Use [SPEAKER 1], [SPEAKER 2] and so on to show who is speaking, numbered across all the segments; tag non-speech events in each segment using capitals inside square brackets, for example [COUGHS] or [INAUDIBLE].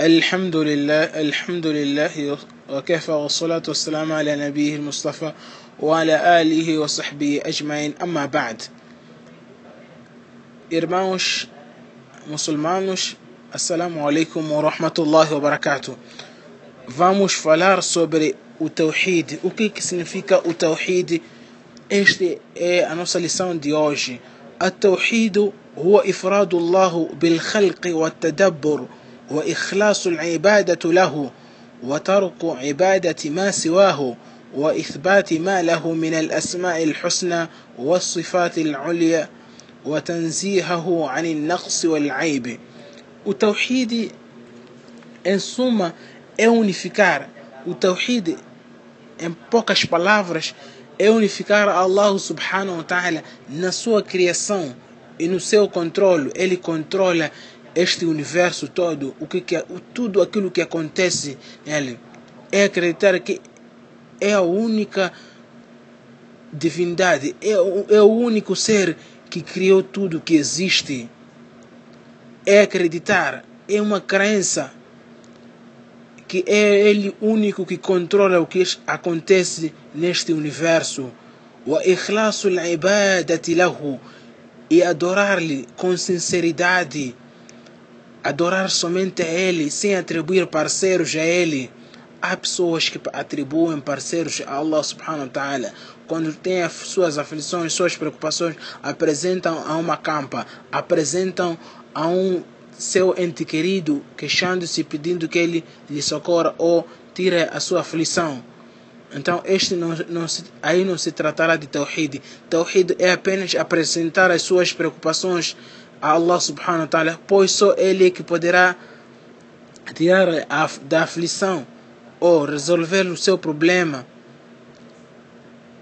[SPEAKER 1] الحمد لله الحمد لله وكيف والصلاة والسلام على نبيه المصطفى وعلى آله وصحبه أجمعين. أما بعد إرماوش مسلمانوش السلام عليكم ورحمة الله وبركاته. Vamos falar sobre o توحيد o que que significa o توحيد esta é a التوحيد هو إفراد الله بالخلق والتدبر وإخلاص العبادة له وترك عبادة ما سواه وإثبات ما له من الأسماء الحسنى والصفات العليا وتنزيهه عن النقص والعيب. وتوحيد ان سوما اونيفيكار وتوحيد ان بوكاش بالافرش اونيفيكار الله سبحانه وتعالى نسوا كرياسون انو سيو كنترول الي كنترول este universo todo o que, que tudo aquilo que acontece nele é acreditar que é a única divindade é, é o único ser que criou tudo que existe. É acreditar, é uma crença que é Ele único que controla o que acontece neste universo. E adorar-lhe com sinceridade. Adorar somente a Ele, sem atribuir parceiros a Ele. Há pessoas que atribuem parceiros a Allah subhanahu wa ta'ala quando têm as suas aflições, suas preocupações, apresentam a uma campa, apresentam a um seu ente querido, queixando-se, pedindo que ele lhe socorra ou tire a sua aflição. Então, este não, não se, aí não se tratará de Tawhid. Tawhid é apenas apresentar as suas preocupações a Allah subhanahu wa ta'ala, pois só Ele é que poderá tirar da aflição ou resolver o seu problema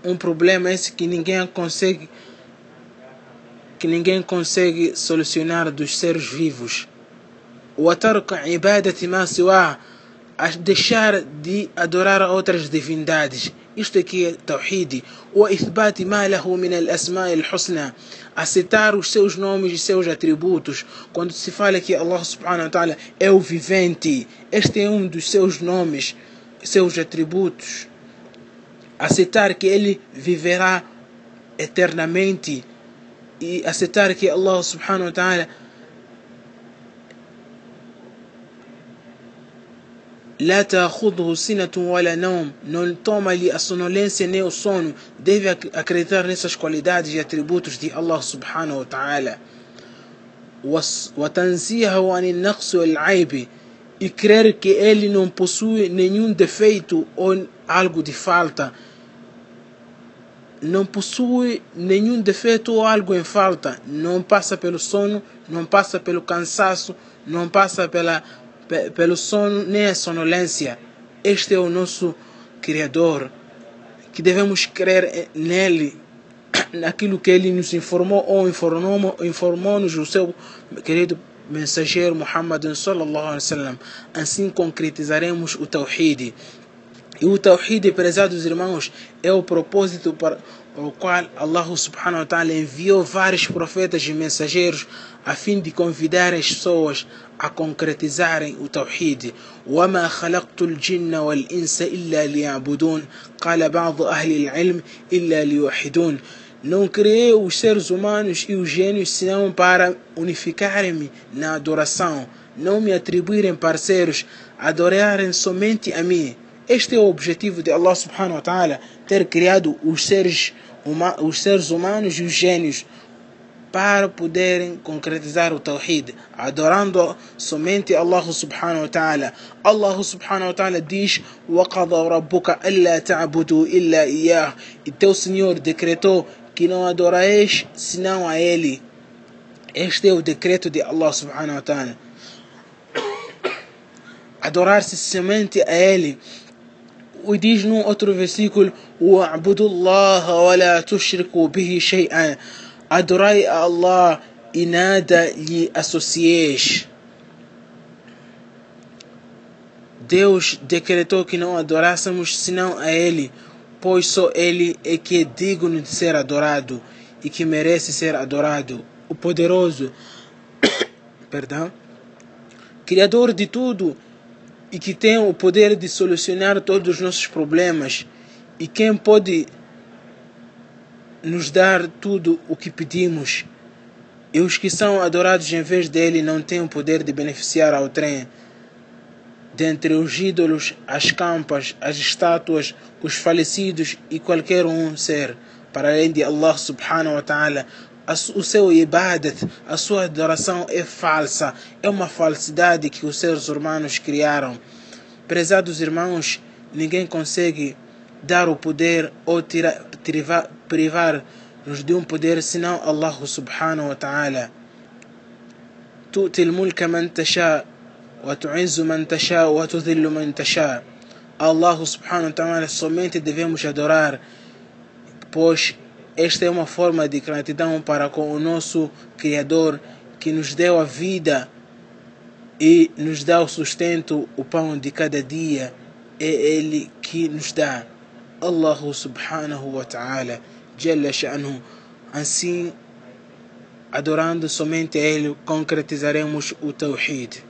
[SPEAKER 1] um problema esse que ninguém consegue que ninguém consegue solucionar dos seres vivos. Deixar de adorar outras divindades. Aqui é Tawhid. O ithbat ma lahu min al-asma' al-husna. Aceitar os seus nomes e seus atributos. Quando se fala que Allah subhanahu wa ta'ala é o vivente, este é um dos seus nomes, seus atributos aceitar que ele viverá eternamente e aceitar que Allah subhanahu wa ta'ala لا تأخذه سنة ولا نوم não toma-lhe a sonolência nem o sono deve acreditar nessas qualidades e atributos de Allah subhanahu wa ta'ala وتنزيهه عن النقص والعيب e crer que ele não possui nenhum defeito ou algo de falta não possui nenhum defeito ou algo em falta, não passa pelo sono, não passa pelo cansaço, não passa pela, pelo sono nem a sonolência. Este é o nosso Criador, que devemos crer nele, [CLEARS THROAT] naquilo que ele nos informou ou informou-nos informou o seu querido mensageiro Muhammad sallallahu alaihi wasallam. Assim concretizaremos o Tawhid. E o Tawhid, prezados irmãos, é o propósito para o qual Allah subhanahu wa ta'ala enviou vários profetas e mensageiros a fim de convidar as pessoas a concretizarem o Tawhid. وما خلقت الجن والإنس إلا ليعبدون قال بعض أهل العلم إلا ليوحدون Não criei os seres humanos e os gênios senão para unificarem-me na adoração, não me atribuírem parceiros, adorarem somente a mim. Este é o objetivo de Allah subhanahu wa ta'ala, ter criado os seres, os seres humanos e os gênios para poderem concretizar o Tawhid, adorando somente Allah subhanahu wa ta'ala. Allah subhanahu wa ta'ala diz: وَقَضَى رَبُّكَ أَلَّا تَعْبُدُوا إِلَّا إِيَّهُ E teu Senhor decretou que não adorais senão a Ele. Este é o decreto de Allah subhanahu wa ta'ala. [COUGHS] Adorar-se somente a Ele. e diz num outro versículo: Wa'budullah wa la tushriku bihi shay'an. Adorai a Allah e nada lhe associeis. Deus decretou que não adorássemos senão a Ele, pois só Ele é que é digno de ser adorado e que merece ser adorado. O poderoso, [COUGHS] perdão, Criador de tudo e que tem o poder de solucionar todos os nossos problemas e quem pode nos dar tudo o que pedimos. E os que são adorados em vez dele não têm o poder de beneficiar ao trem. Dentre os ídolos, as campas, as estátuas, os falecidos e qualquer um ser, para além de Allah subhanahu wa ta'ala, o seu ibadat, a sua adoração é falsa, é uma falsidade que os seres humanos criaram. Prezados irmãos, ninguém consegue dar o poder ou privar-nos de um poder senão Allah subhanahu wa ta'ala. تؤتي الملك من تشاء وتعز من تشاء وتذل من تشاء Allah subhanahu wa ta'ala somente devemos adorar pois esta é uma forma de gratidão para com o nosso Criador que nos deu a vida e nos dá o sustento, o pão de cada dia. É Ele que nos dá. Allah subhanahu wa ta'ala, Jalla sha'nuhu. Assim, adorando somente a Ele, concretizaremos o Tawhid.